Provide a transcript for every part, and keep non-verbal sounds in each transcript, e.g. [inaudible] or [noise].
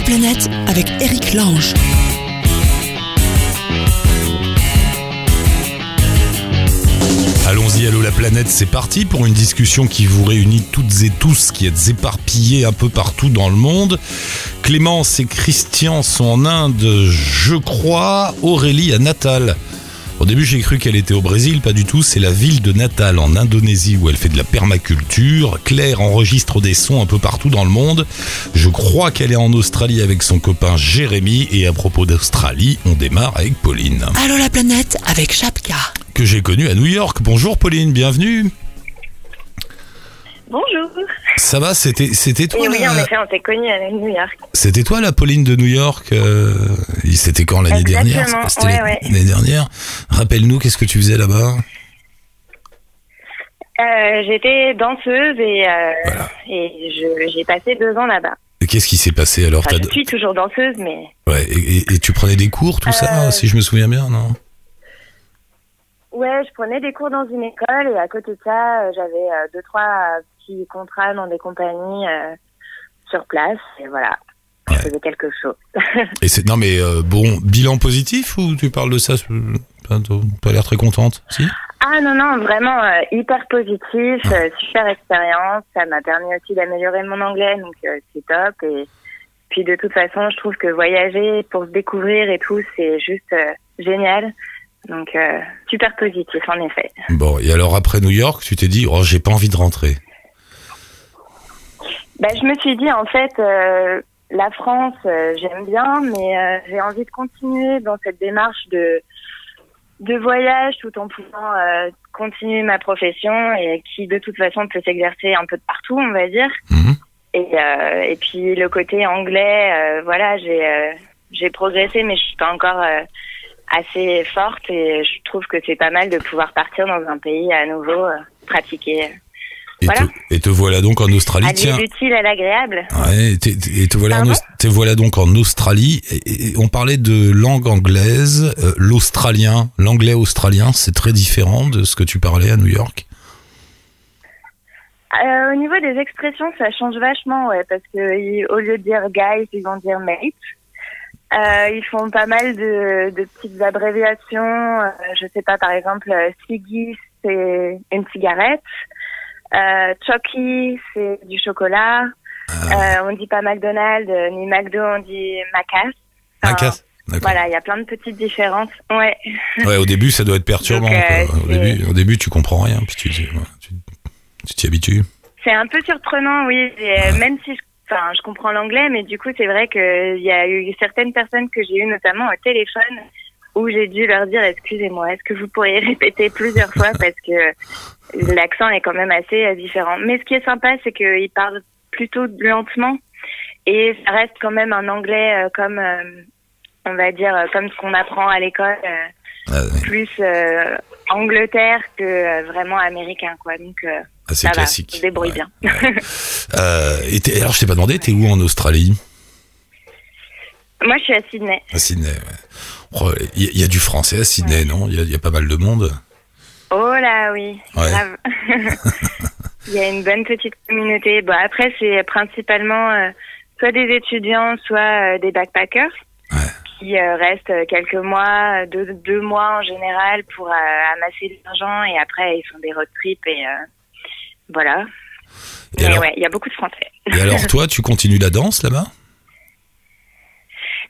la planète avec Eric Lange. Allons-y, allô la planète, c'est parti pour une discussion qui vous réunit toutes et tous, qui êtes éparpillés un peu partout dans le monde. Clémence et Christian sont en Inde, je crois, Aurélie à Natal. Au début, j'ai cru qu'elle était au Brésil, pas du tout. C'est la ville de Natal, en Indonésie, où elle fait de la permaculture. Claire enregistre des sons un peu partout dans le monde. Je crois qu'elle est en Australie avec son copain Jérémy. Et à propos d'Australie, on démarre avec Pauline, Allô la planète avec Chapka. que j'ai connue à New York. Bonjour Pauline, bienvenue. Bonjour. Ça va, c'était c'était toi Et oui, en effet, on t'est connus à New York. C'était toi la Pauline de New York euh, C'était quand l'année dernière? C'était ouais, ouais. l'année dernière. Rappelle-nous, qu'est-ce que tu faisais là-bas? Euh, J'étais danseuse et, euh, Voilà. et j'ai passé deux ans là-bas. Et Qu'est-ce qui s'est passé alors? Enfin, je suis toujours danseuse, mais ouais, et, et- et tu prenais des cours, tout ça, si je me souviens bien, non? Ouais, je prenais des cours dans une école et à côté de ça, j'avais deux trois petits contrats dans des compagnies euh, sur place et voilà. Ouais. Je faisais quelque chose. Et c'est non mais euh, bon, bilan positif ou tu parles de ça euh, T'as l'air très contente, si? Ah non non, vraiment euh, hyper positif, euh, super expérience. Ça m'a permis aussi d'améliorer mon anglais, donc euh, c'est top et Puis de toute façon, je trouve que voyager pour se découvrir et tout, c'est juste génial. Donc super positif en effet. Bon, et alors après New York, tu t'es dit, oh, j'ai pas envie de rentrer. Bah, je me suis dit en fait, euh, la France, euh, j'aime bien, mais euh, j'ai envie de continuer dans cette démarche de de voyage tout en pouvant euh, continuer ma profession et qui de toute façon peut s'exercer un peu de partout, on va dire. Mhm. Et, euh, et puis le côté anglais, euh, voilà, j'ai euh, j'ai progressé, mais je suis pas encore euh, assez forte et je trouve que c'est pas mal de pouvoir partir dans un pays à nouveau euh, pratiquer, Et, Voilà. te, et te voilà donc en Australie. allier Tiens, l'utile à l'agréable. Ouais, et te, et te voilà, en, te voilà donc en Australie. Et, on parlait de langue anglaise, euh, l'australien, l'anglais australien, c'est très différent de ce que tu parlais à New York. Euh, au niveau des expressions, ça change vachement, ouais, parce que au lieu de dire guys, ils vont dire mate. Euh, ils font pas mal de, de petites abréviations. Je sais pas, par exemple, ciggy, c'est une cigarette. Euh, Chucky, c'est du chocolat. Euh, on dit pas McDonald's, euh, ni McDo, on dit Macas. Enfin, Macas. Voilà, il y a plein de petites différences. Ouais. [laughs] Ouais, au début, ça doit être perturbant. Donc, euh, quoi. Au, début, au début, tu comprends rien, puis tu tu t'y habitues. C'est un peu surprenant, oui. Et, euh, même si je, enfin, je comprends l'anglais, mais du coup, c'est vrai qu'il y a eu certaines personnes que j'ai eues, notamment au téléphone, où j'ai dû leur dire, excusez-moi, est-ce que vous pourriez [laughs] répéter plusieurs fois parce que l'accent est quand même assez euh, différent. Mais ce qui est sympa, c'est qu'ils parlent plutôt lentement et ça reste quand même un anglais euh, comme, euh, on va dire, comme ce qu'on apprend à l'école. euh, Ah, plus Angleterre que vraiment américain quoi donc Assez ça classique. va, je débrouille Ouais. bien. Et alors, je t'ai pas demandé, t'es où en Australie? Moi, je suis à Sydney. À Sydney, ouais. Oh, Il y, a- il y a du français à Sydney, non? Il y, a- il y a pas mal de monde. Oh là, oui, Ouais. grave. [laughs] Il y a une bonne petite communauté. Bon, après, c'est principalement euh, soit des étudiants, soit euh, des backpackers Ouais. qui euh, restent quelques mois, deux, deux mois en général pour amasser de l'argent et après, ils font des road trips et voilà. Et Mais alors, ouais, il y a beaucoup de Français. et alors, [laughs] toi, tu continues la danse là-bas?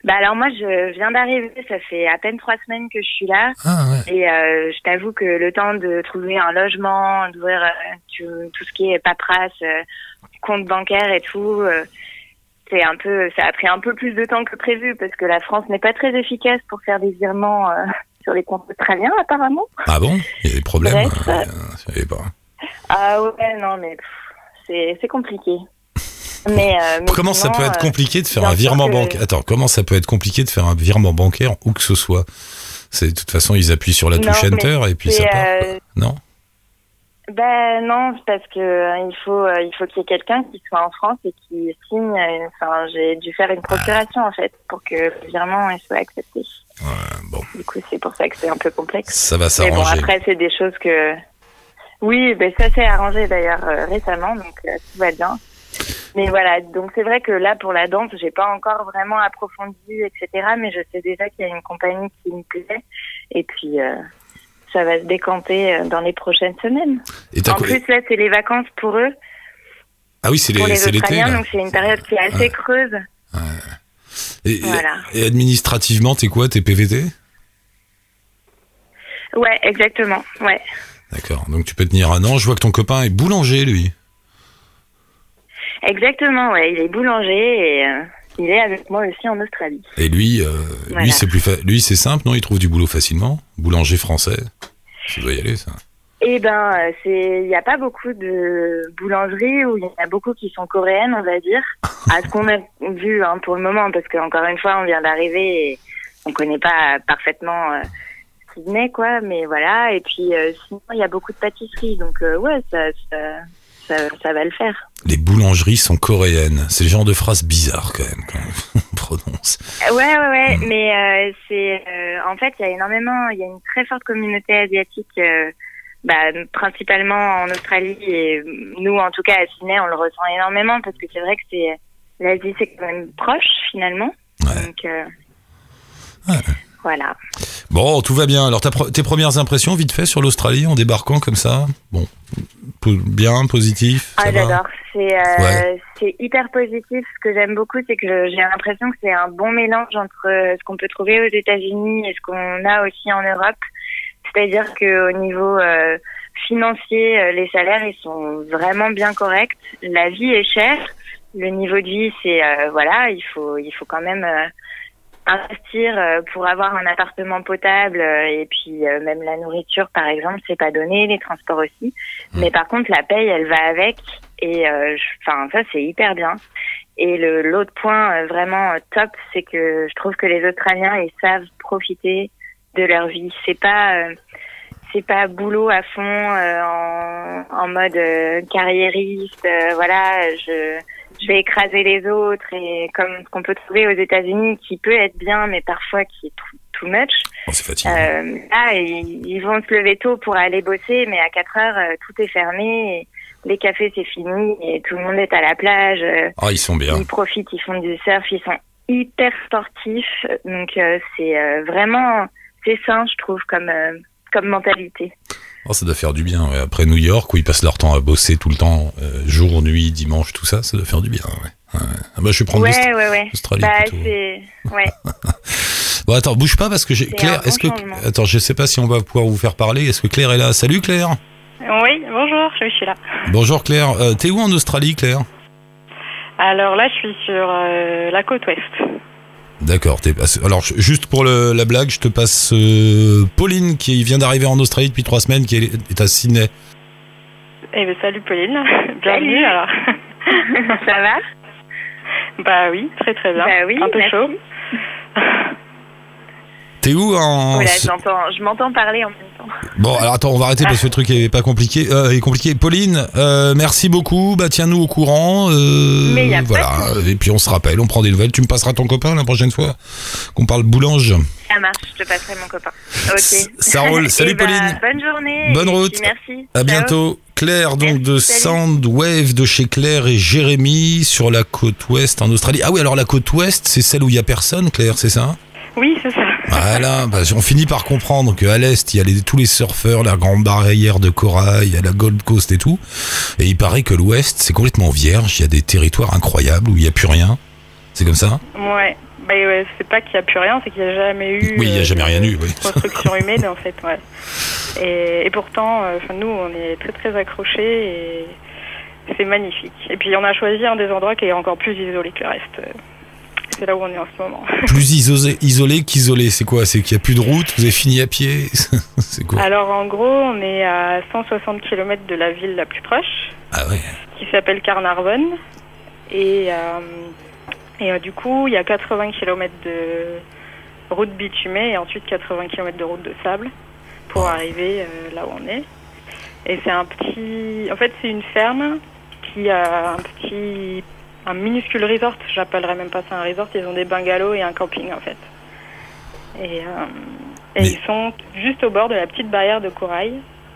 Bah alors moi, je viens d'arriver, ça fait à peine trois semaines que je suis là. Ah ouais. Et euh, je t'avoue que le temps de trouver un logement, d'ouvrir euh, tout, tout ce qui est paperasse, euh, compte bancaire et tout, euh, c'est un peu, ça a pris un peu plus de temps que prévu parce que la France n'est pas très efficace pour faire des virements euh, [laughs] sur les comptes australiens apparemment. Ah bon? Il y a des problèmes Bref. euh. Ah ouais, non mais c'est compliqué. Mais, euh, mais Comment ça peut être euh, compliqué de faire un virement que- bancaire Attends, comment ça peut être compliqué de faire un virement bancaire où que ce soit? C'est de toute façon, ils appuient sur la touche Enter et puis ça part. euh. Non? Ben non, c'est parce que euh, il faut euh, il faut qu'il y ait quelqu'un qui soit en France et qui signe. Enfin, j'ai dû faire une procuration en fait pour que le virement soit accepté. Ouais, Bon, Du coup, c'est pour ça que c'est un peu complexe. ça va Mais bon, s'arranger. après c'est des choses que oui, ben ça s'est arrangé d'ailleurs euh, récemment, donc tout va bien. Mais voilà, donc c'est vrai que là pour la danse, j'ai pas encore vraiment approfondi, etc. Mais je sais déjà qu'il y a une compagnie qui me plaît, et puis euh, ça va se décanter euh, dans les prochaines semaines. Et En plus là, c'est les vacances pour eux, Ah oui, c'est les- les c'est l'été. Australiens, donc c'est une période qui est assez creuse. Et, Voilà. et administrativement, t'es quoi T'es PVT Ouais, exactement. Ouais. D'accord. Donc tu peux tenir un an. Je vois que ton copain est boulanger, lui. Exactement, ouais. Il est boulanger et euh, il est avec moi aussi en Australie. Et lui, euh, Voilà. lui c'est plus fa- lui c'est simple, non? Il trouve du boulot facilement? Boulanger français? Ça doit y aller, ça. Eh ben, euh, c'est, il n'y a pas beaucoup de boulangeries où il y en a beaucoup qui sont coréennes, on va dire, à ce qu'on a vu hein, pour le moment, parce qu'encore une fois, on vient d'arriver et on connaît pas parfaitement euh, Sydney, quoi, mais voilà. Et puis, euh, sinon, il y a beaucoup de pâtisseries, donc euh, ouais, ça, ça, ça, ça va le faire. Les boulangeries sont coréennes. C'est le genre de phrase bizarre quand même. Quand on [laughs] prononce. Ouais, ouais, ouais, mais euh, c'est, euh, en fait, il y a énormément, il y a une très forte communauté asiatique. euh, bah, principalement en Australie et nous en tout cas à Sydney on le ressent énormément parce que c'est vrai que c'est l'Asie c'est quand même proche finalement Ouais. donc Ouais. voilà Bon, tout va bien. Alors tes premières impressions, vite fait, sur l'Australie en débarquant comme ça? Bon, bien, positif. ah j'adore c'est euh, Ouais. hyper positif ce que j'aime beaucoup c'est que j'ai l'impression que c'est un bon mélange entre euh, ce qu'on peut trouver aux États-Unis et ce qu'on a aussi en Europe c'est-à-dire que au niveau euh, financier euh, les salaires ils sont vraiment bien corrects la vie est chère le niveau de vie c'est euh, voilà il faut il faut quand même euh, investir euh, pour avoir un appartement potable euh, et puis euh, même la nourriture par exemple c'est pas donné les transports aussi. Mais par contre la paye elle va avec et euh, enfin ça c'est hyper bien. Et le l'autre point vraiment top c'est que je trouve que les Australiens ils savent profiter de leur vie. C'est pas euh, c'est pas boulot à fond euh, en, en mode carriériste euh, voilà je je vais écraser les autres et comme ce qu'on peut trouver aux États-Unis qui peut être bien mais parfois qui est too, much. Bon, c'est euh, là ils, ils vont se lever tôt pour aller bosser mais à 4 heures euh, tout est fermé et les cafés c'est fini et tout le monde est à la plage. Ah, ils sont bien. ils profitent ils font du surf ils sont hyper sportifs. Donc euh, c'est euh, vraiment c'est sain je trouve comme euh, comme mentalité Oh, ça doit faire du bien. ouais. Après New York, où ils passent leur temps à bosser tout le temps, euh, jour, nuit, dimanche, tout ça, ça doit faire du bien. Ouais. Ouais. Ah bah, je vais prendre ouais l'Aust- ouais ouais l'Australie bah ouais [laughs] Bon, attends, bouge pas parce que j'ai Claire. bon Est-ce que attends, je sais pas si on va pouvoir vous faire parler. Est-ce que Claire est là? Salut Claire. Oui, bonjour, je suis là. Bonjour Claire. Euh, T'es où en Australie, Claire? Alors là, je suis sur euh, la côte ouest. D'accord. t'es- Alors ju- juste pour le- la blague, je te passe euh, Pauline qui vient d'arriver en Australie depuis trois semaines, qui est, est à Sydney. Eh ben, salut Pauline, [laughs] bienvenue Salut. alors. [laughs] ça va? Bah oui, très très bien. Bah oui, Un peu merci. chaud. T'es où en Voilà, je m'entends parler en même Bon, alors attends, on va arrêter parce que le truc est pas compliqué. Euh, est compliqué. Pauline, euh, merci beaucoup. Bah tiens-nous au courant. Euh, Mais y a pas de voilà. Et puis on se rappelle, on prend des nouvelles. Tu me passeras ton copain la prochaine fois qu'on parle boulange. Ça marche, je te passerai mon copain. Ok. Ça roule. [laughs] Salut Eh ben, Pauline. Bonne journée. Bonne route. Merci. À bientôt. Claire, donc de. Soundwave de chez Claire et Jérémy sur la côte ouest en Australie. Ah oui, alors la côte ouest, c'est celle où il y a personne, Claire, c'est ça? Oui, c'est ça. Voilà, bah, on finit par comprendre qu'à l'est, il y a les- tous les surfeurs, la grande barrière de corail, il y a la Gold Coast et tout. Et il paraît que l'ouest, c'est complètement vierge, il y a des territoires incroyables où il n'y a plus rien. C'est comme ça Ouais. Bah ouais, c'est pas qu'il n'y a plus rien, c'est qu'il n'y a jamais eu. Oui, il n'y a euh, jamais rien eu, oui. Construction humaine en fait, ouais. Et, et pourtant, euh, nous, on est très très accrochés et c'est magnifique. Et puis on a choisi un des endroits qui est encore plus isolé que le reste. C'est là où on est en ce moment. [laughs] Plus isolé, isolé qu'isolé, c'est quoi? C'est qu'il n'y a plus de route, vous avez fini à pied? [laughs] C'est quoi? Alors en gros, on est à 160 km de la ville la plus proche. Ah ouais. qui s'appelle Carnarvon. Et, euh, et euh, du coup, il y a 80 km de route bitumée et ensuite 80 km de route de sable pour arriver euh, là où on est. Et c'est un petit. En fait, c'est une ferme qui a un petit. Un minuscule resort, j'appellerais même pas ça un resort, ils ont des bungalows et un camping en fait. Et, euh, et Mais- ils sont juste au bord de la petite barrière de corail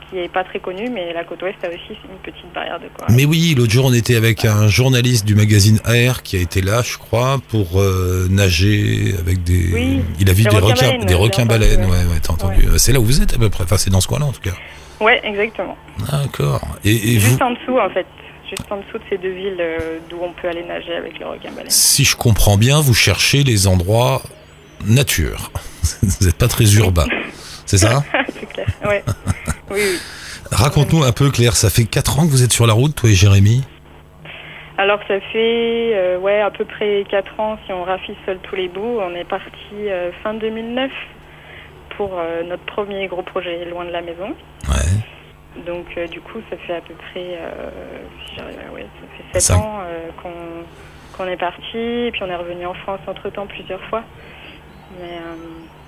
qui est pas très connu, mais la côte ouest a aussi une petite barrière de corail. Mais oui, l'autre jour, on était avec un journaliste du magazine Air qui a été là, je crois, pour euh, nager avec des. Oui, il a vu des requins baleines, des requins baleines. ouais. Ouais, t'as entendu. C'est là où vous êtes à peu près. Enfin, c'est dans ce coin-là en tout cas. Ouais, exactement. D'accord. Et, et vous, Juste en dessous, en fait. Juste en dessous de ces deux villes euh, d'où on peut aller nager avec le requin baleine. si je comprends bien, vous cherchez les endroits nature. [laughs] vous n'êtes pas très urbain. C'est ça? [laughs] C'est clair. Ouais. oui, oui. Raconte-nous un peu, Claire. Ça fait 4 ans que vous êtes sur la route, toi et Jérémy? Alors ça fait euh, ouais à peu près 4 ans si on rafistole tous les bouts. On est parti euh, fin 2009 pour euh, notre premier gros projet loin de la maison. Donc euh, du coup ça fait à peu près euh, si ouais, ça fait 7 Cinq. ans euh, qu'on est parti et puis on est revenu en France entre temps plusieurs fois. Mais euh,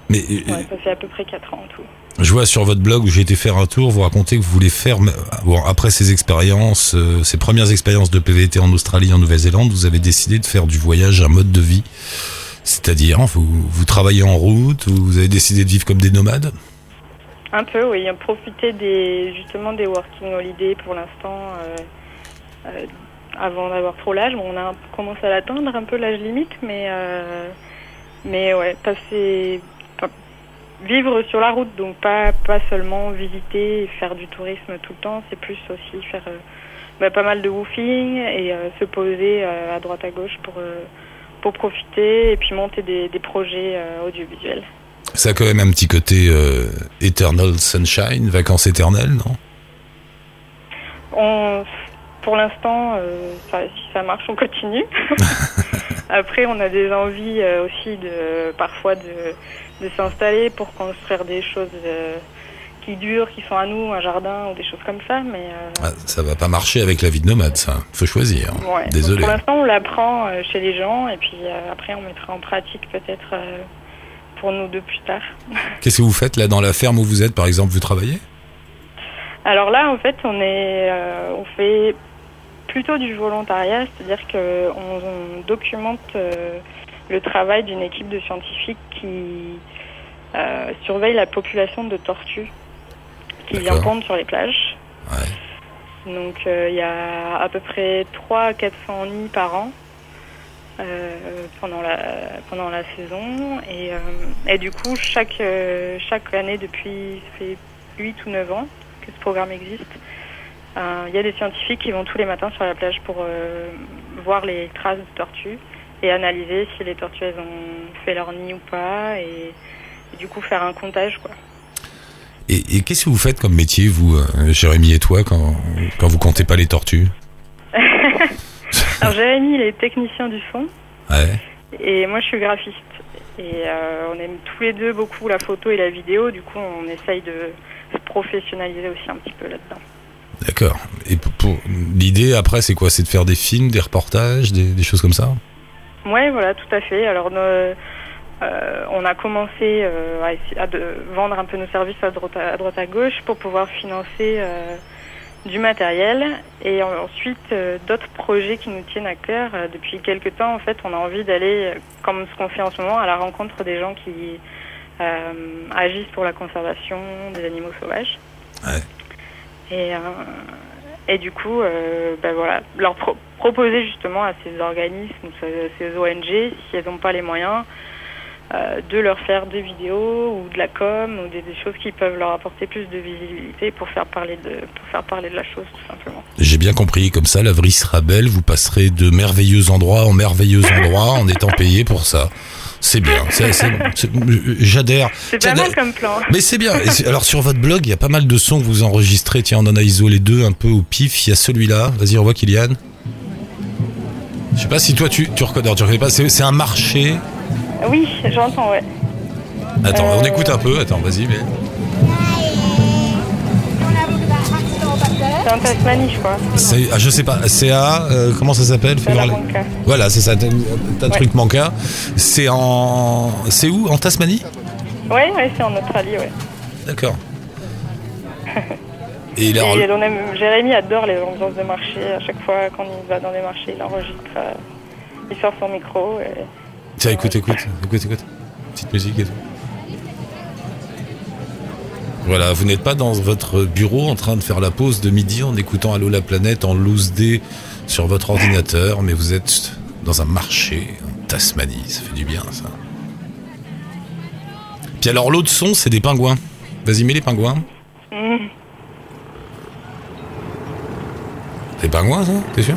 Mais euh, ouais, ça fait à peu près 4 ans en tout. je vois sur votre blog où j'ai été faire un tour, vous racontez que vous voulez faire, bon, après ces expériences, euh, ces premières expériences de PVT en Australie, en Nouvelle-Zélande, vous avez décidé de faire du voyage un mode de vie. C'est-à-dire, vous, vous travaillez en route, vous avez décidé de vivre comme des nomades? Un peu, oui. Profiter des, justement des working holidays pour l'instant, euh, euh, avant d'avoir trop l'âge. Bon, on a commencé à l'atteindre un peu l'âge limite, mais, euh, mais ouais, passer, vivre sur la route, donc pas, pas seulement visiter et faire du tourisme tout le temps, c'est plus aussi faire euh, bah, pas mal de woofing et se poser à droite à gauche pour, pour profiter et puis monter des, des projets audiovisuels. Ça a quand même un petit côté euh, Eternal Sunshine, vacances éternelles, non? On, pour l'instant, euh, ça- si ça marche, on continue. [laughs] Après, on a des envies euh, aussi de parfois de, de s'installer pour construire des choses qui durent, qui sont à nous, un jardin ou des choses comme ça. Mais Ah, Ça va pas marcher avec la vie de nomade, ça. Faut choisir. ouais. Donc, Désolé. pour l'instant, on l'apprend chez les gens et puis après, on mettra en pratique peut-être pour nous deux plus tard. [laughs] Qu'est-ce que vous faites là dans la ferme où vous êtes, par exemple? Vous travaillez? Alors là, en fait, on est, euh, on fait plutôt du volontariat, c'est-à-dire que on, documente euh, le travail d'une équipe de scientifiques qui euh, surveille la population de tortues qui vient pondre sur les plages. Ouais. Donc il y a à peu près 3 à 400 nids par an pendant, la, pendant la saison. Et, euh, et du coup, chaque, euh, chaque année, depuis fait 8 ou 9 ans que ce programme existe, euh, il y a des scientifiques qui vont tous les matins sur la plage pour euh, voir les traces de tortues et analyser si les tortues elles ont fait leur nid ou pas et, du coup faire un comptage quoi. Et, et qu'est-ce que vous faites comme métier, vous, euh, Jérémy et toi, quand, quand vous comptez pas les tortues? Alors Jérémy il est technicien du son Ouais. et moi je suis graphiste et euh, on aime tous les deux beaucoup la photo et la vidéo du coup on essaye de se professionnaliser aussi un petit peu là-dedans. D'accord. Et pour, pour- l'idée après, c'est quoi? C'est de faire des films, des reportages, des, des choses comme ça? Ouais, voilà, tout à fait. Alors, nos- euh, on a commencé euh, à, essayer- à de- vendre un peu nos services à droite à, à droite à gauche pour pouvoir financer du matériel et en- ensuite euh, d'autres projets qui nous tiennent à cœur. Euh, depuis quelques temps, en fait, on a envie d'aller, euh, comme ce qu'on fait en ce moment, à la rencontre des gens qui euh, agissent pour la conservation des animaux sauvages. Ouais. Et, euh, et du coup, ben voilà, leur pro- proposer justement à ces organismes, ces ONG, si elles n'ont pas les moyens, euh, de leur faire des vidéos ou de la com ou des, des choses qui peuvent leur apporter plus de visibilité pour faire parler de, pour faire parler de la chose tout simplement. J'ai bien compris. Comme ça, la vrille sera belle. Vous passerez de merveilleux endroits en merveilleux endroits en étant payé pour ça. C'est bien. J'adhère. C'est pas mal comme plan. Mais c'est bien. Alors sur votre blog, il y a pas mal de sons que vous enregistrez. Tiens, on en a isolé deux un peu au pif. Il y a celui-là. Vas-y, revois Kylian. Je sais pas si toi tu, tu reconnais. Tu reconnais pas. C'est un marché. Oui, j'entends, ouais. Attends, on Euh. écoute un peu. Attends, vas-y. Mais... C'est en Tasmanie, je crois. C'est- ah, je sais pas. CA. euh, comment ça s'appelle? C'est la les- banca. Voilà, c'est ça. T'as t'as Ouais. truc manqua. C'est en. C'est où? En Tasmanie? Ouais, ouais, c'est en Australie, ouais. D'accord. Et il a. Et on aime, Jérémy adore les ambiances de marché. À chaque fois, quand il va dans des marchés, il enregistre. euh, il sort son micro. Et... Tiens, écoute, écoute, écoute, écoute. Petite musique et tout. Voilà, vous n'êtes pas dans votre bureau en train de faire la pause de midi en écoutant Allô la planète en loose day sur votre ordinateur, mais vous êtes dans un marché en Tasmanie. Ça fait du bien, ça. Puis alors, l'autre son, c'est des pingouins. Vas-y, mets les pingouins. Mm. Des pingouins, ça T'es sûr?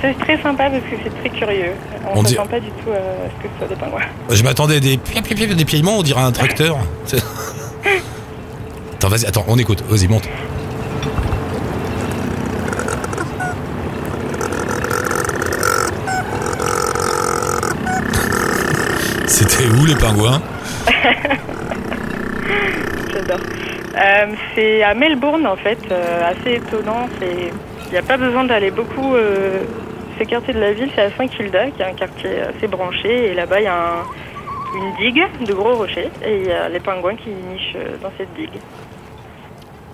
C'est très sympa parce que c'est très curieux. On ne dit- s'attend pas du tout à ce que ce soit des pingouins. Je m'attendais à des, des piaillements, on dirait un tracteur. [laughs] Attends, vas-y, attends, on écoute. Vas-y, monte. [laughs] C'était où les pingouins? [laughs] J'adore. Euh, c'est à Melbourne en fait, euh, assez étonnant. C'est, il n'y a pas besoin d'aller beaucoup. Euh, ce quartier de la ville, c'est à Saint-Kilda, qui est un quartier assez branché, et là-bas il y a un- une digue de gros rochers, et il y a les pingouins qui nichent euh, dans cette digue.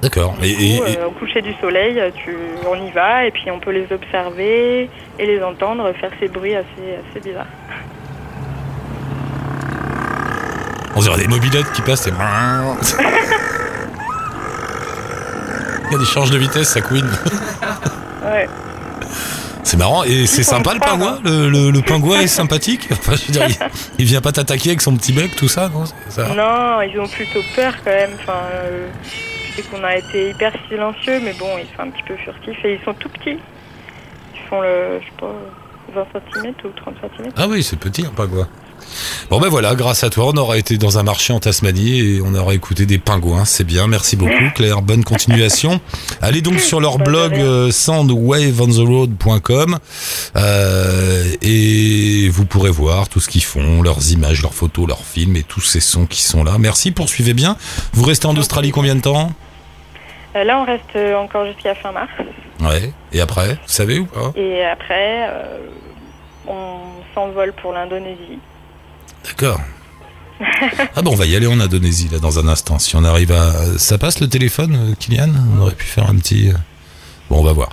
D'accord. Et, euh, au coucher du soleil, tu, on y va, et puis on peut les observer et les entendre faire ces bruits assez, assez bizarres. on dirait des mobilettes qui passent. et- [laughs] Il y a des changes de vitesse, ça couine. Ouais. C'est marrant et c'est sympa le pingouin. Le, le- le pingouin est sympathique. [laughs] Enfin, je veux dire, il, il vient pas t'attaquer avec son petit bec, tout ça, non C'est ça Non, ils ont plutôt peur quand même. Enfin, euh, je sais qu'on a été hyper silencieux, mais bon, ils sont un petit peu furtifs et ils sont tout petits. Ils font le, je sais pas, 20 cm ou 30 cm. Ah oui, c'est petit un pingouin. Bon ben voilà, grâce à toi, on aura été dans un marché en Tasmanie et on aura écouté des pingouins. C'est bien, merci beaucoup [laughs] Claire. Bonne continuation. Allez donc sur leur blog euh, soundwaveontheroad.com euh, et vous pourrez voir tout ce qu'ils font, leurs images, leurs photos, leurs films et tous ces sons qui sont là. Merci, poursuivez bien. Vous restez en Australie combien de temps? Euh, là, on reste euh, encore jusqu'à fin mars. Ouais. Et après, vous savez ou pas? Et après, euh, on s'envole pour l'Indonésie. D'accord. Ah bon, on va y aller en Indonésie là dans un instant. Si on arrive à, ça passe le téléphone, euh, Kylian? On aurait pu faire un petit. euh, Bon, on va voir.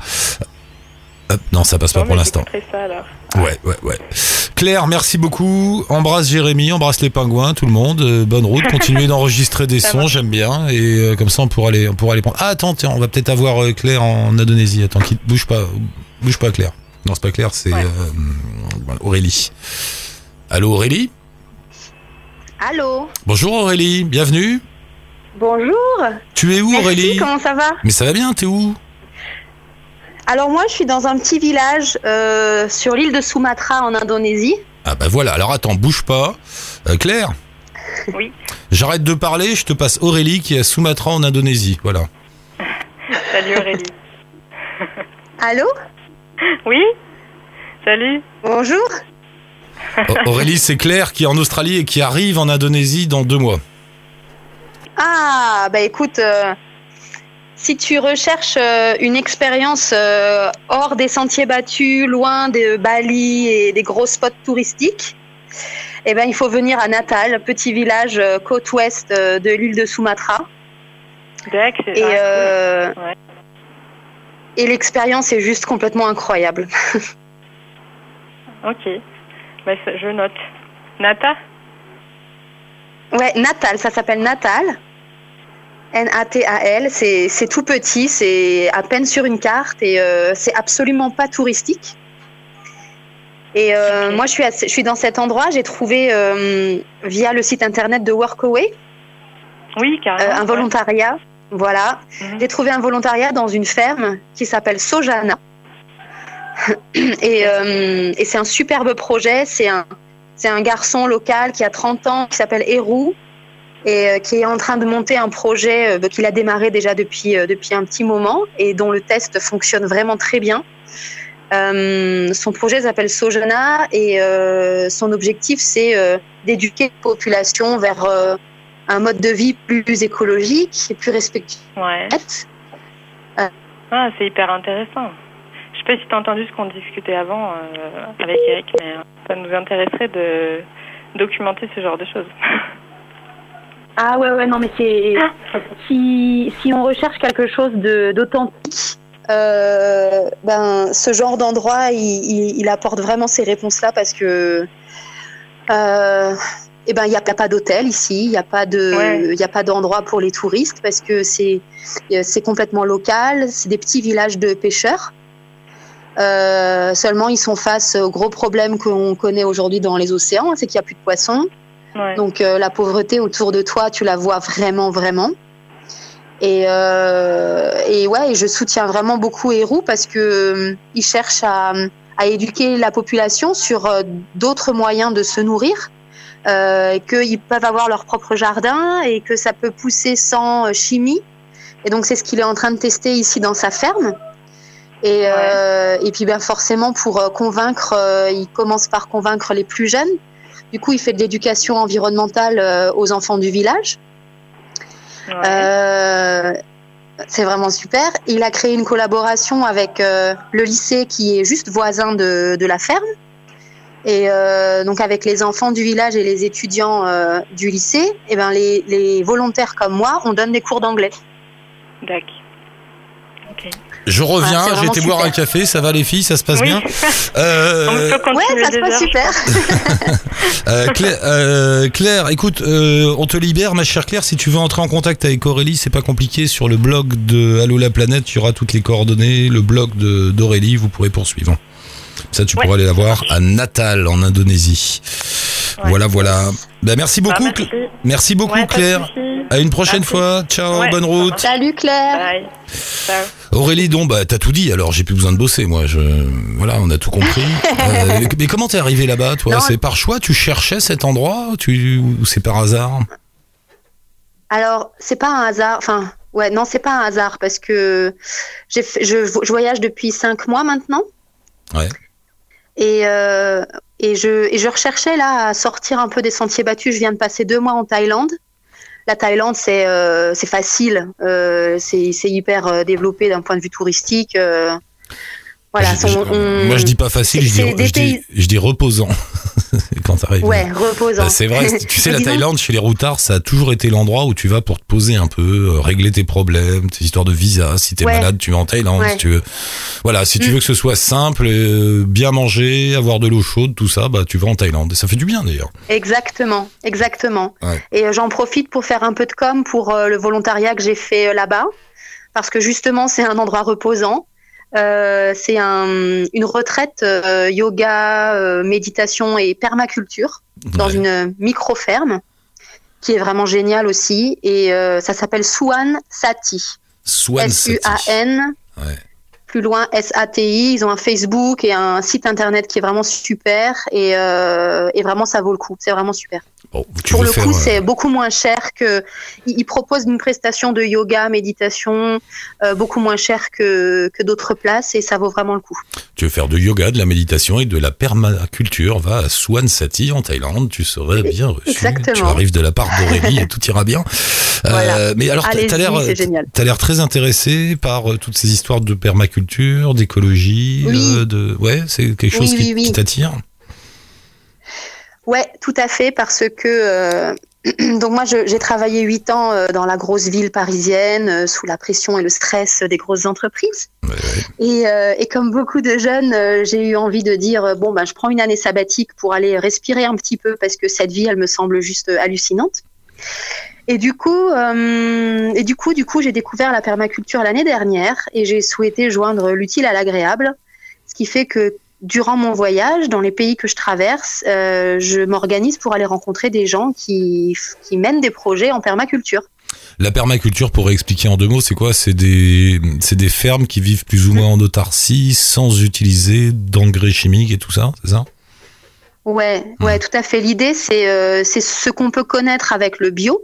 Hop, non, ça passe pas pour l'instant. Ouais, ouais, ouais. Claire, merci beaucoup. Embrasse Jérémy, embrasse les pingouins, tout le monde. Euh, bonne route. [laughs] Continuez d'enregistrer des sons, j'aime bien. Et euh, comme ça, on pourra les, on pourra les prendre. Ah, attends, tiens, on va peut-être avoir euh, Claire en Indonésie. Attends, quitte, bouge pas, bouge pas, Claire. Non, c'est pas Claire, c'est Ouais. euh, voilà, Aurélie. Allô, Aurélie? Allô Bonjour Aurélie, bienvenue. Bonjour Tu es où Merci, Aurélie comment ça va Mais ça va bien, t'es où Alors moi je suis dans un petit village euh, sur l'île de Sumatra en Indonésie. Ah bah voilà, alors attends, bouge pas. Euh, Claire Oui. J'arrête de parler, je te passe Aurélie qui est à Sumatra en Indonésie. Voilà. [laughs] Salut Aurélie. Allô Oui Salut Bonjour Aurélie, c'est Claire qui est en Australie et qui arrive en Indonésie dans deux mois. Ah bah écoute, euh, si tu recherches euh, une expérience euh, hors des sentiers battus, loin de Bali et des gros spots touristiques, eh ben il faut venir à Natal, petit village euh, côte ouest euh, de l'île de Sumatra. Et, ah, cool. euh, Ouais. et l'expérience est juste complètement incroyable. [laughs] Ok. Ça- je note. Nata? Ouais, Natal, ça s'appelle Natal. N-A-T-A-L, c'est tout petit, c'est à peine sur une carte et euh, c'est absolument pas touristique. Et euh, moi, je suis, à- je suis dans cet endroit, j'ai trouvé euh, via le site internet de Workaway Oui, un ouais. volontariat. Voilà, Mhm. j'ai trouvé un volontariat dans une ferme qui s'appelle Sojana. [clears throat] et euh, et c'est un superbe projet. C'est un, c'est un garçon local qui a 30 ans, qui s'appelle Hérou, et euh, qui est en train de monter un projet euh, qu'il a démarré déjà depuis, depuis un petit moment et dont le test fonctionne vraiment très bien. Son projet s'appelle Sojana et son objectif, c'est d'éduquer la population vers un mode de vie plus écologique et plus respectueux. Ouais. Ah, c'est hyper intéressant. Je sais pas si tu as entendu ce qu'on discutait avant euh, avec Eric, mais ça nous intéresserait de documenter ce genre de choses. [laughs] Ah ouais, ouais, non, mais c'est. Si, si on recherche quelque chose d'authentique, euh, ben, ce genre d'endroit, il, il- il apporte vraiment ces réponses-là parce que. euh, eh ben, il n'y a pas d'hôtel ici, il n'y a pas de, Ouais. il y a pas d'endroit pour les touristes parce que c'est, c'est complètement local. C'est des petits villages de pêcheurs. Euh, seulement, ils sont face au gros problème qu'on connaît aujourd'hui dans les océans, c'est qu'il n'y a plus de poissons. Ouais. Donc euh, la pauvreté autour de toi, tu la vois vraiment, vraiment. Et, euh, et ouais, et je soutiens vraiment beaucoup Héroux parce que euh, ils cherchent à, à éduquer la population sur d'autres moyens de se nourrir, euh, qu'ils peuvent avoir leur propre jardin et que ça peut pousser sans chimie. Et donc c'est ce qu'il est en train de tester ici dans sa ferme. Et, euh, et puis ben forcément pour euh, convaincre, euh, il commence par convaincre les plus jeunes. Du coup, il fait de l'éducation environnementale euh, aux enfants du village. Ouais. Euh, c'est vraiment super. Il a créé une collaboration avec euh, le lycée qui est juste voisin de, de la ferme. Et euh, donc avec les enfants du village et les étudiants euh, du lycée, et ben les, les volontaires comme moi, on donne des cours d'anglais. D'accord. Ok. Je reviens, Ah, j'ai été boire un café, ça va les filles, ça se passe Oui. bien [laughs] On Euh, peut Ouais, ça se passe heures, super. [laughs] euh, Claire, euh, Claire, écoute, euh, on te libère, ma chère Claire. Si tu veux entrer en contact avec Aurélie, c'est pas compliqué. Sur le blog de Allo la planète, il y aura toutes les coordonnées. Le blog de- d'Aurélie, vous pourrez poursuivre. Ça, tu Ouais. pourras aller la voir à Natal, en Indonésie. Ouais. Voilà, voilà. Ben, merci Ah, beaucoup, merci. Cl- merci beaucoup, Ouais, Claire. À une prochaine Merci. fois. Ciao, Ouais, bonne route. Salut Claire. Bye. Ciao. Aurélie, donc, bah, t'as tout dit, alors j'ai plus besoin de bosser, moi. Je... Voilà, on a tout compris. [laughs] Euh, mais comment t'es arrivé là-bas, toi? Non. C'est par choix Tu cherchais cet endroit tu... ou c'est par hasard? Alors, c'est pas un hasard. Enfin, ouais, non, c'est pas un hasard parce que j'ai fait- je, je voyage depuis cinq mois maintenant. Ouais. Et, euh, et, je, et je recherchais là à sortir un peu des sentiers battus. Je viens de passer deux mois en Thaïlande. La Thaïlande, c'est euh, facile, euh, c'est c'est hyper euh, développé d'un point de vue touristique. euh, voilà, Je- on- Moi, je dis pas facile, je dis, des je, dis, pays- je dis reposant. [laughs] Quand t'arrives. Ouais, reposant. Bah, c'est vrai, [laughs] tu sais, la Thaïlande, chez les routards, ça a toujours été l'endroit où tu vas pour te poser un peu, euh, régler tes problèmes, tes histoires de visa. Si t'es Ouais. malade, tu vas en Thaïlande. Ouais. Si tu veux, voilà, si tu Mm. veux que ce soit simple, euh, bien manger, avoir de l'eau chaude, tout ça, bah, tu vas en Thaïlande. Et ça fait du bien d'ailleurs. Exactement, exactement. Ouais. Et euh, j'en profite pour faire un peu de com pour euh, le volontariat que j'ai fait euh, là-bas, parce que justement c'est un endroit reposant. Euh, c'est un, une retraite euh, yoga, euh, méditation et permaculture dans une micro-ferme qui est vraiment géniale aussi. Et ça s'appelle Swan Sati. Swan Sati. S-U-A-N. Ouais. Plus loin, S-A-T-I. Ils ont un Facebook et un site internet qui est vraiment super. Et, euh, et vraiment, ça vaut le coup. C'est vraiment super. Bon, tu Pour le coup, euh, c'est beaucoup moins cher que. Ils proposent une prestation de yoga, méditation, euh, beaucoup moins cher que, que d'autres places et ça vaut vraiment le coup. Tu veux faire de yoga, de la méditation et de la permaculture, va à Swan Sati en Thaïlande, tu serais bien reçu. Exactement. Tu arrives de la part d'Aurélie et tout ira bien. [laughs] Voilà. mais alors, Allez-y, t'as l'air, très intéressé par toutes ces histoires de permaculture, d'écologie, Oui. euh, de, ouais, c'est quelque Oui, chose qui, oui, oui. qui t'attire. Ouais, tout à fait, parce que euh, [clears throat] donc moi j'ai travaillé huit ans euh, dans la grosse ville parisienne sous la pression et le stress des grosses entreprises. Ouais, ouais. Et, euh, et comme beaucoup de jeunes, j'ai eu envie de dire bon ben je prends une année sabbatique pour aller respirer un petit peu parce que cette vie elle me semble juste hallucinante. Et du coup, euh, et du coup, du coup, j'ai découvert la permaculture l'année dernière et j'ai souhaité joindre l'utile à l'agréable, ce qui fait que durant mon voyage, dans les pays que je traverse, euh, je m'organise pour aller rencontrer des gens qui, mènent des projets en permaculture. La permaculture, pour expliquer en deux mots, c'est quoi? C'est des, des fermes qui vivent plus ou moins en autarcie, sans utiliser d'engrais chimiques et tout ça, c'est ça? Ouais, ouais, tout à fait. L'idée, c'est euh, c'est ce qu'on peut connaître avec le bio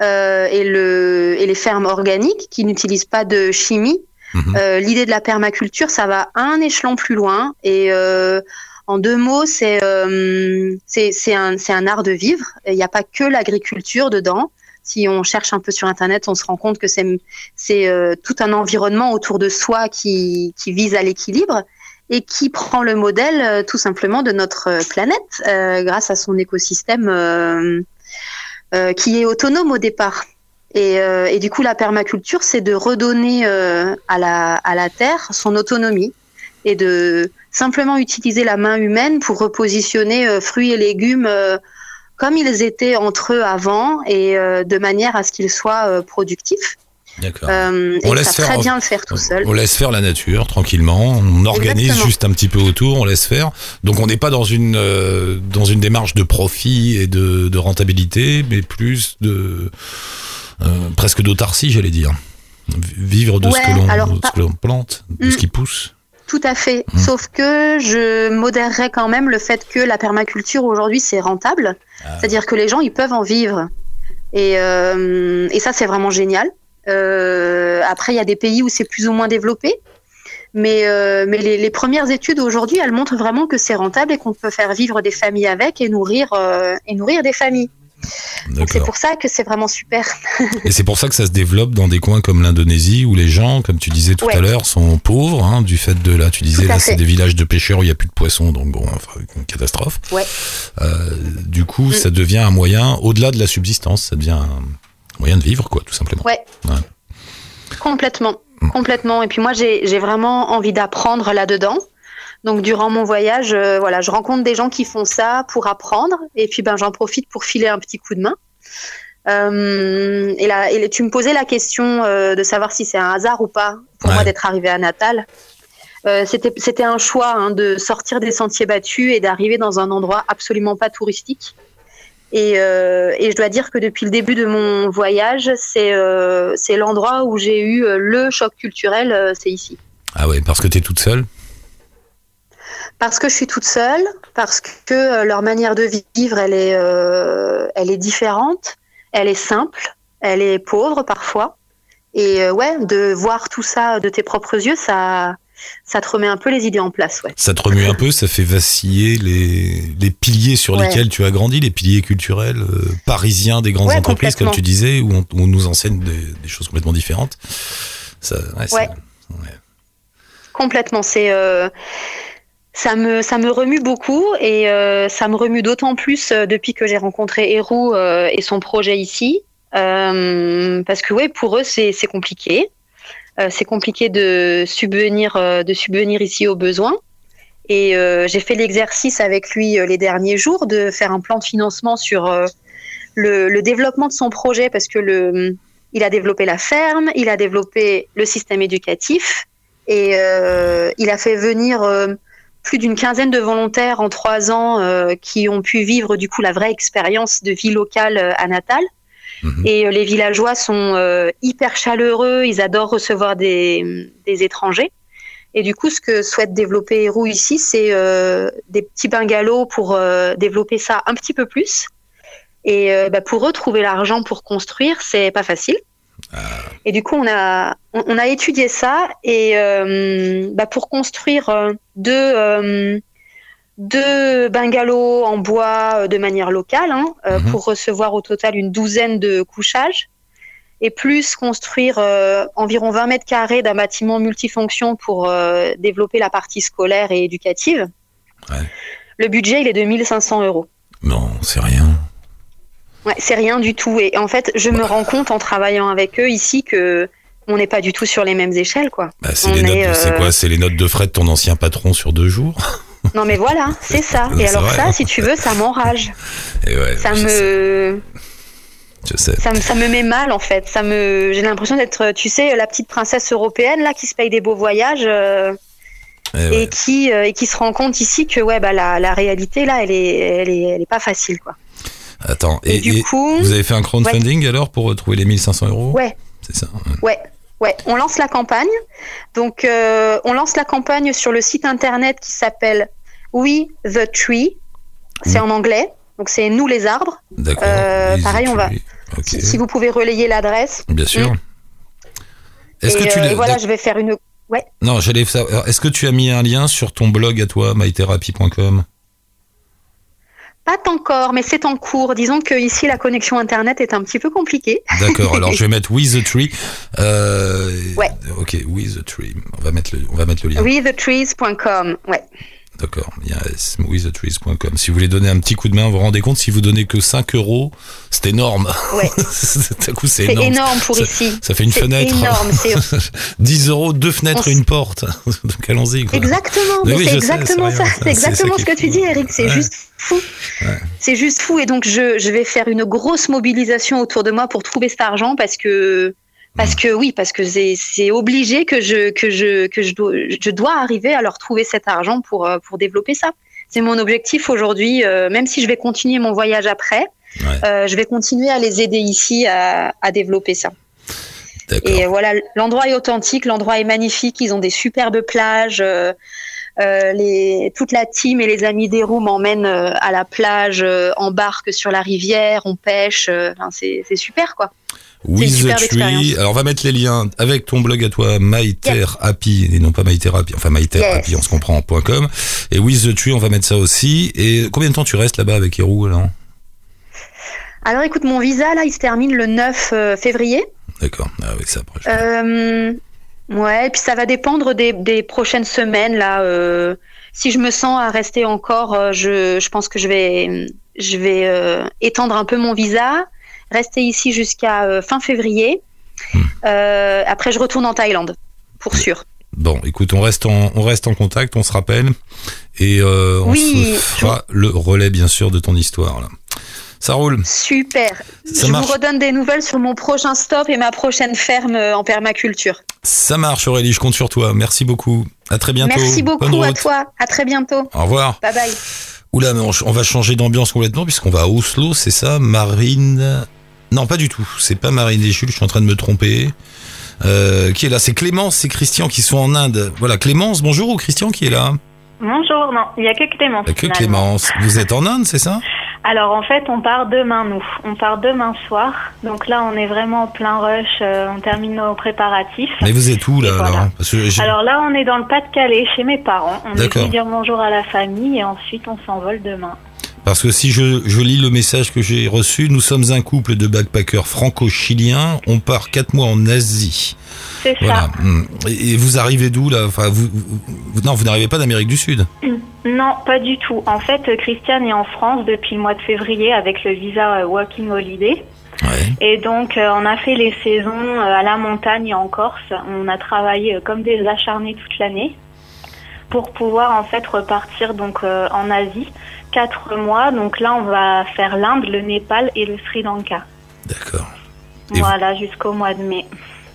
euh, et, le, et les fermes organiques qui n'utilisent pas de chimie. Mhm. Euh, L'idée de la permaculture, ça va un échelon plus loin. Et en deux mots, c'est un, un art de vivre. Il n'y a pas que l'agriculture dedans. Si on cherche un peu sur Internet, on se rend compte que c'est c'est euh, tout un environnement autour de soi qui, qui vise à l'équilibre et qui prend le modèle euh, tout simplement de notre euh, planète euh, grâce à son écosystème qui est autonome au départ. Et, du coup, la permaculture, c'est de redonner à, la, Terre son autonomie et de simplement utiliser la main humaine pour repositionner fruits et légumes comme ils étaient entre eux avant et de manière à ce qu'ils soient productifs. D'accord. Euh, On et laisse ça très faire- bien le faire tout seul. On laisse faire la nature tranquillement, on organise Exactement. juste un petit peu autour, on laisse faire. Donc on n'est pas dans une euh, dans une démarche de profit et de, de rentabilité, mais plus de euh, presque d'autarcie, j'allais dire. Vivre de Ouais, ce que l'on plante, de Mm. ce qui pousse. Tout à fait. Mm. Sauf que je modérerais quand même le fait que la permaculture aujourd'hui c'est rentable. Ah. C'est-à-dire que les gens ils peuvent en vivre. Et, euh, et ça c'est vraiment génial. Euh, après il y a des pays où c'est plus ou moins développé. Mais, euh, mais les, les premières études aujourd'hui, elles montrent vraiment que c'est rentable et qu'on peut faire vivre des familles avec et nourrir, euh, et nourrir des familles. C'est pour ça que c'est vraiment super. [laughs] Et c'est pour ça que ça se développe dans des coins comme l'Indonésie où les gens, comme tu disais tout Ouais. à l'heure, sont pauvres hein, du fait de là. Tu disais là, c'est des villages de pêcheurs où il n'y a plus de poissons, donc bon, enfin, une catastrophe. Ouais. Euh, du coup, Mm. ça devient un moyen, au-delà de la subsistance, ça devient un moyen de vivre, quoi, tout simplement. Ouais. Ouais. Complètement. Mm. Complètement. Et puis moi, j'ai vraiment envie d'apprendre là-dedans. Donc durant mon voyage, euh, voilà, je rencontre des gens qui font ça pour apprendre. Et puis ben, j'en profite pour filer un petit coup de main. Euh, et, là, et tu me posais la question euh, de savoir si c'est un hasard ou pas pour Ouais. moi d'être arrivée à Natal. Euh, C'était c'était un choix hein, de sortir des sentiers battus et d'arriver dans un endroit absolument pas touristique. Et, euh, et je dois dire que depuis le début de mon voyage, c'est euh, l'endroit où j'ai eu euh, le choc culturel, euh, c'est ici. Ah ouais, parce que t'es toute seule? Parce que je suis toute seule, parce que leur manière de vivre, elle est, elle est différente, elle est simple, elle est pauvre parfois. Et ouais, de voir tout ça de tes propres yeux, ça, ça te remet un peu les idées en place. Ouais. Ça te remue un peu, ça fait vaciller les, les piliers sur Ouais. lesquels tu as grandi, les piliers culturels euh, parisiens des grandes Ouais, entreprises, comme tu disais, où on, où on nous enseigne des, des choses complètement différentes. Ça. Complètement. C'est euh, ça me ça me remue beaucoup et euh, ça me remue d'autant plus depuis que j'ai rencontré Hérou et son projet ici parce que ouais pour eux c'est c'est compliqué c'est compliqué de subvenir euh, de subvenir ici aux besoins et euh, j'ai fait l'exercice avec lui euh, les derniers jours de faire un plan de financement sur euh, le, développement de son projet parce que le il a développé la ferme, il a développé le système éducatif et euh, il a fait venir euh, plus d'une quinzaine de volontaires en trois ans euh, qui ont pu vivre du coup la vraie expérience de vie locale euh, à Natal. Mhm. Et euh, les villageois sont euh, hyper chaleureux, ils adorent recevoir des, des étrangers. Et du coup, ce que souhaite développer Hérou ici, c'est euh, des petits bungalows pour euh, développer ça un petit peu plus. Et bah, pour eux, trouver l'argent pour construire, c'est pas facile. Et du coup, on a, on, on a étudié ça et bah, pour construire deux, deux bungalows en bois euh, de manière locale, hein, euh, Mhm. pour recevoir au total une douzaine de couchages, et plus construire euh, environ 20 mètres carrés d'un bâtiment multifonction pour euh, développer la partie scolaire et éducative. Ouais. Le budget, il est de 1500 euros. Non, c'est rien. Ouais, c'est rien du tout. Et en fait, je me rends compte en travaillant avec eux ici que on n'est pas du tout sur les mêmes échelles, quoi. Bah, c'est les euh, quoi? C'est les notes de frais de ton ancien patron sur deux jours? Non, mais voilà, c'est ça. Et alors vrai, ça, hein. si tu veux, ça m'enrage. Ouais, Ça je sais, me, je sais. ça me, ça me met mal en fait. Ça me, j'ai l'impression d'être, tu sais, la petite princesse européenne là qui se paye des beaux voyages euh, Eh ouais. et qui, euh, et qui se rend compte ici que ouais, bah la, la réalité là, elle est, elle est, elle est pas facile quoi. Attends, Et, et, du coup, vous avez fait un crowdfunding alors pour trouver les 1500 euros? Ouais, C'est ça. Ouais, ouais, on lance la campagne. Donc, euh, on lance la campagne sur le site internet qui s'appelle We the Tree. C'est en anglais. Donc, c'est Nous les arbres. D'accord. Euh, pareil, on va-. Si, si vous pouvez relayer l'adresse. Bien sûr. Est-ce et, que tu euh, l'as- et voilà, je vais faire une. Non, j'allais. Est-ce que tu as mis un lien sur ton blog à toi, mytherapy.com Pas encore, mais c'est en cours. Disons que ici, la connexion internet est un petit peu compliquée. D'accord. Alors [laughs] je vais mettre With the Tree. Euh, Ouais. Ok, With the Tree. On va mettre le, on va mettre le lien. Ouais. D'accord. Il y a smoothetrees.com. Si vous voulez donner un petit coup de main, vous vous rendez compte, si vous donnez que 5 euros, c'est énorme. Ouais. [laughs] C'est énorme. énorme pour ça, ici. Ça fait une fenêtre. énorme, c'est- [laughs] 10 euros, deux fenêtres On et une porte. [laughs] Donc allons-y. Exactement, oui, c'est sais, exactement ça. C'est exactement ça ce que tu dis, Eric. C'est Ouais. juste fou. C'est juste fou. Et donc, je, je vais faire une grosse mobilisation autour de moi pour trouver cet argent parce que. Parce que oui, parce que c'est obligé que je que je que je dois je dois arriver à leur trouver cet argent pour euh, pour développer ça. C'est mon objectif aujourd'hui. euh, même si je vais continuer mon voyage après, Ouais. euh, je vais continuer à les aider ici à, à développer ça. Et voilà, l'endroit est authentique, l'endroit est magnifique, ils ont des superbes plages. euh, euh, les, toute la team et les amis des roues m'emmènent euh, à la plage, euh, embarquent sur la rivière, on pêche. enfin, c'est super quoi. With the Tree. Alors, on va mettre les liens avec ton blog à toi, MyTerreHappy, et non pas MyTherapy, enfin MyTerapy, Yes. on se comprend, .com. Et With the Tree, on va mettre ça aussi. Et combien de temps tu restes là-bas avec Hero, alors? Alors écoute, mon visa là, il se termine le 9 euh, février. D'accord. Ah oui, ça après. je- Euh, ouais, et puis ça va dépendre des, des prochaines semaines là. euh, si je me sens à rester encore, euh, je, je pense que je vais, je vais euh, étendre un peu mon visa, rester ici jusqu'à euh, fin février. Hmm. Euh, après, je retourne en Thaïlande, pour sûr. Bon, écoute, on reste en, on reste en contact, on se rappelle. Et euh, on Oui, se fera le relais, bien sûr, de ton histoire. Là. Ça roule. Super. Ça je marche. vous redonne des nouvelles sur mon prochain stop et ma prochaine ferme en permaculture. Ça marche, Aurélie, je compte sur toi. Merci beaucoup. À très bientôt. Merci beaucoup à toi. À très bientôt. Au revoir. Bye bye. Oula, mais on, on va changer d'ambiance complètement puisqu'on va à Oslo, c'est ça? Marine. Non, pas du tout. C'est pas Marine Jules, je suis en train de me tromper. Euh, qui est là? C'est Clémence et Christian qui sont en Inde. Voilà, Clémence, bonjour ou Christian qui est là? Bonjour, non, il n'y a que Clémence. Il y a Que finalement. Clémence. Vous êtes en Inde, c'est ça? Alors en fait, on part demain, nous. On part demain soir. Donc là, on est vraiment en plein rush. euh, on termine nos préparatifs. Mais vous êtes où là voilà. alors? Parce que j'ai- Alors là, on est dans le Pas-de-Calais, chez mes parents. On est venu dire bonjour à la famille et ensuite on s'envole demain. Parce que si je, je lis le message que j'ai reçu, nous sommes un couple de backpackers franco-chiliens. On part quatre mois en Asie. C'est Voilà. ça. Hmm. Et vous arrivez d'où là? Enfin, vous, vous- vous- non, vous n'arrivez pas d'Amérique du Sud? Non, pas du tout. En fait, Christiane est en France depuis le mois de février avec le visa euh, Walking Holiday. Ouais. Et donc, euh, on a fait les saisons euh, à la montagne et en Corse. On a travaillé euh, comme des acharnés toute l'année pour pouvoir en fait repartir donc en Asie quatre mois. Donc là, on va faire l'Inde, le Népal et le Sri Lanka. D'accord. Voilà, jusqu'au mois de mai.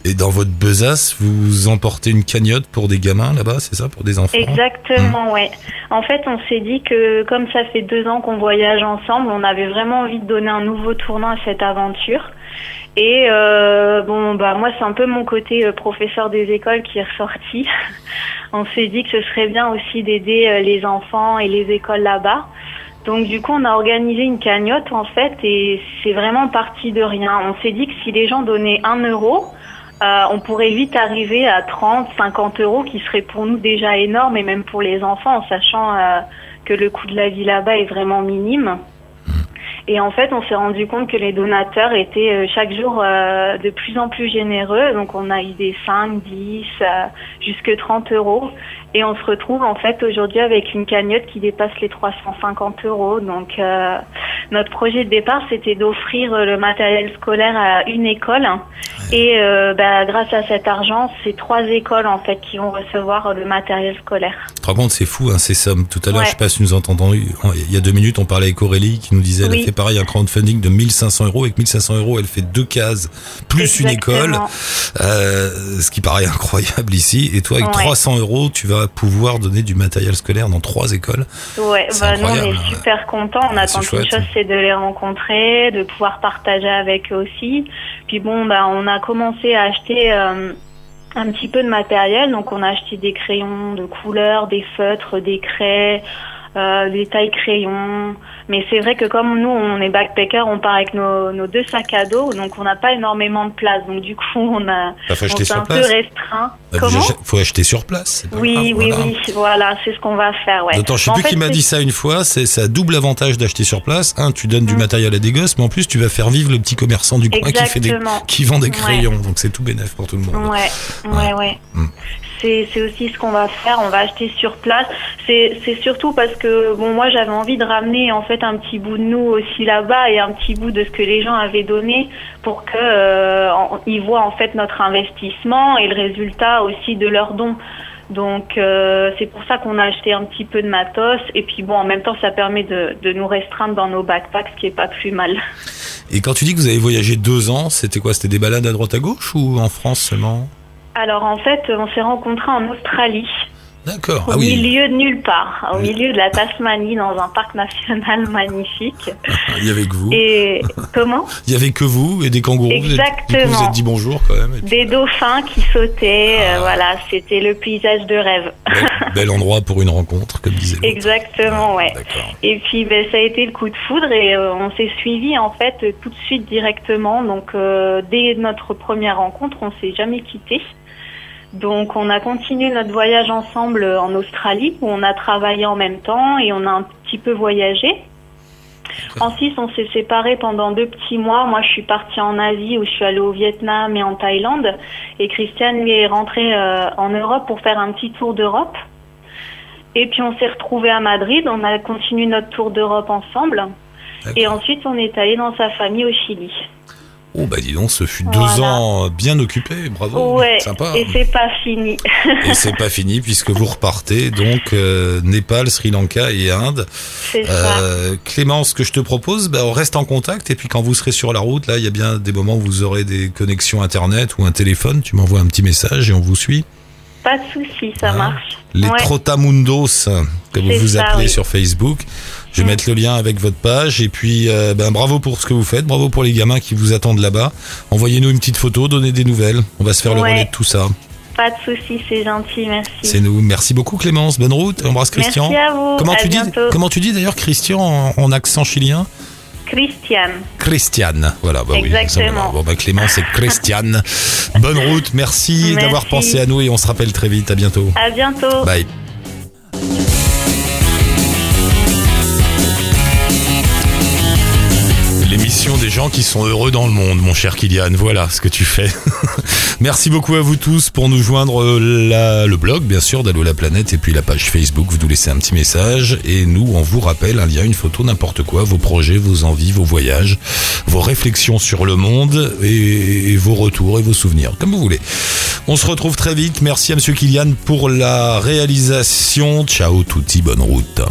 Et dans votre besace, vous emportez une cagnotte pour des gamins là-bas, c'est ça, pour des enfants? Exactement, ouais. En fait, on s'est dit que comme ça fait deux ans qu'on voyage ensemble, on avait vraiment envie de donner un nouveau tournant à cette aventure. Et euh, bon, bah moi, c'est un peu mon côté euh, professeur des écoles qui est ressorti. [laughs] on s'est dit que ce serait bien aussi d'aider euh, les enfants et les écoles là-bas. Donc du coup, on a organisé une cagnotte en fait, et c'est vraiment parti de rien. On s'est dit que si les gens donnaient un euro, on pourrait vite arriver à 30, 50 euros, qui serait pour nous déjà énorme, et même pour les enfants, en sachant que le coût de la vie là-bas est vraiment minime. Et en fait, on s'est rendu compte que les donateurs étaient euh, chaque jour euh, de plus en plus généreux. Donc, on a eu des 5, 10, euh, jusque 30 euros. Et on se retrouve en fait aujourd'hui avec une cagnotte qui dépasse les 350 euros. Donc, euh, notre projet de départ, c'était d'offrir le matériel scolaire à une école. Et euh, bah, grâce à cet argent, c'est trois écoles en fait qui vont recevoir le matériel scolaire. Tu te rends compte, c'est fou, hein, ces sommes. Tout à l'heure, Ouais. je sais pas si nous entendons, il y a deux minutes, on parlait avec Aurélie qui nous disait, elle Oui. a fait pareil, un crowdfunding de 1500 euros. Avec 1500 euros, elle fait deux cases, plus une école, euh, ce qui paraît [laughs] incroyable ici. Et toi, avec Ouais. 300 euros, tu vas pouvoir donner du matériel scolaire dans trois écoles. Ouais, bah nous on est super contents. On attend qu'une chose, c'est de les rencontrer, de pouvoir partager avec eux aussi. Puis bon, bah on a commencé à acheter euh, un petit peu de matériel. Donc on a acheté des crayons de couleur, des feutres, des craies, euh, des tailles crayons. Mais c'est vrai que comme nous on est backpackers, on part avec nos, nos deux sacs à dos, donc on n'a pas énormément de place. Donc du coup on a Bah, on s'est un peu restreint. Bah, Comment déjà, faut acheter sur place. pas Oui, grave, oui, voilà. oui, voilà, c'est ce qu'on va faire, ouais. Attends, je sais En plus fait, qui m'a dit ça une fois, c'est ça double avantage d'acheter sur place. Un, tu donnes du Mm. matériel à des gosses, mais en plus tu vas faire vivre le petit commerçant du coin qui fait des qui vend des Ouais. crayons, donc c'est tout bénéf pour tout le monde. Ouais, ouais, ouais. Mm. C'est, c'est aussi ce qu'on va faire. On va acheter sur place. C'est, surtout parce que bon, moi, j'avais envie de ramener en fait un petit bout de nous aussi là-bas et un petit bout de ce que les gens avaient donné pour que euh, ils voient en fait notre investissement et le résultat aussi de leurs dons. Donc euh, c'est pour ça qu'on a acheté un petit peu de matos et puis bon en même temps ça permet de, de nous restreindre dans nos backpacks ce qui est pas plus mal. Et quand tu dis que vous avez voyagé deux ans, c'était quoi? C'était des balades à droite à gauche ou en France seulement? Alors en fait on s'est rencontrés en Australie. D'accord. Au Ah oui. milieu de nulle part, au Oui. milieu de la Tasmanie, dans un parc national [laughs] magnifique. Il y avait que vous. Et comment? Il y avait que vous et des kangourous. Vous êtes- coup, vous Exactement. êtes dit bonjour quand même. puis, Des dauphins qui sautaient, euh, Ah. voilà, c'était le paysage de rêve. bel, [laughs] bel endroit pour une rencontre, comme disait. Exactement, ouais. Et puis ben, ça a été le coup de foudre et euh, on s'est suivi en fait euh, tout de suite directement. Donc euh, dès notre première rencontre, on s'est jamais quitté. Donc on a continué notre voyage ensemble en Australie où on a travaillé en même temps et on a un petit peu voyagé. Ensuite, on s'est séparés pendant deux petits mois. Moi, je suis partie en Asie où je suis allée au Vietnam et en Thaïlande. Et Christiane, lui, est rentré euh, en Europe pour faire un petit tour d'Europe. Et puis, on s'est retrouvés à Madrid. On a continué notre tour d'Europe ensemble. Et ensuite, on est allé dans sa famille au Chili. Oh bah dis donc, ce fut deux ans bien occupés, bravo. ouais, Sympa. et c'est pas fini. Et c'est pas fini puisque vous repartez donc euh, Népal, Sri Lanka et Inde. C'est ça. Euh, Clément, ce que je te propose, bah, on reste en contact et puis quand vous serez sur la route, là, il y a bien des moments où vous aurez des connexions internet ou un téléphone. Tu m'envoies un petit message et on vous suit. Pas de souci, ça Hein marche. Les Ouais. Trotamundos, que vous vous ça, appelez oui. sur Facebook. Je vais Mm. mettre le lien avec votre page et puis euh, ben, bravo pour ce que vous faites, bravo pour les gamins qui vous attendent là-bas. Envoyez-nous une petite photo, donnez des nouvelles. On va se faire le relais de tout ça. Pas de souci, c'est gentil, merci. C'est nous. Merci beaucoup Clémence. Bonne route. Embrasse Christian. Merci à vous. Comment à tu dis bientôt. Comment tu dis d'ailleurs Christian en, en accent chilien? Christiane. Christiane. Voilà, bah oui. Exactement. Bon bah Clément c'est Christiane. [laughs] Bonne route. Merci, Merci. d'avoir pensé à nous et on se rappelle très vite. À bientôt. À bientôt. Bye. Des gens qui sont heureux dans le monde, mon cher Kylian. Voilà ce que tu fais. [laughs] Merci beaucoup à vous tous pour nous joindre euh, la- le blog, bien sûr, d'Allo la planète et puis la page Facebook. Vous nous laissez un petit message et nous, on vous rappelle un lien, une photo, n'importe quoi, vos projets, vos envies, vos voyages, vos réflexions sur le monde et, et vos retours et vos souvenirs, comme vous voulez. On se retrouve très vite. Merci à Monsieur Kylian pour la réalisation. Ciao, touti, bonne route.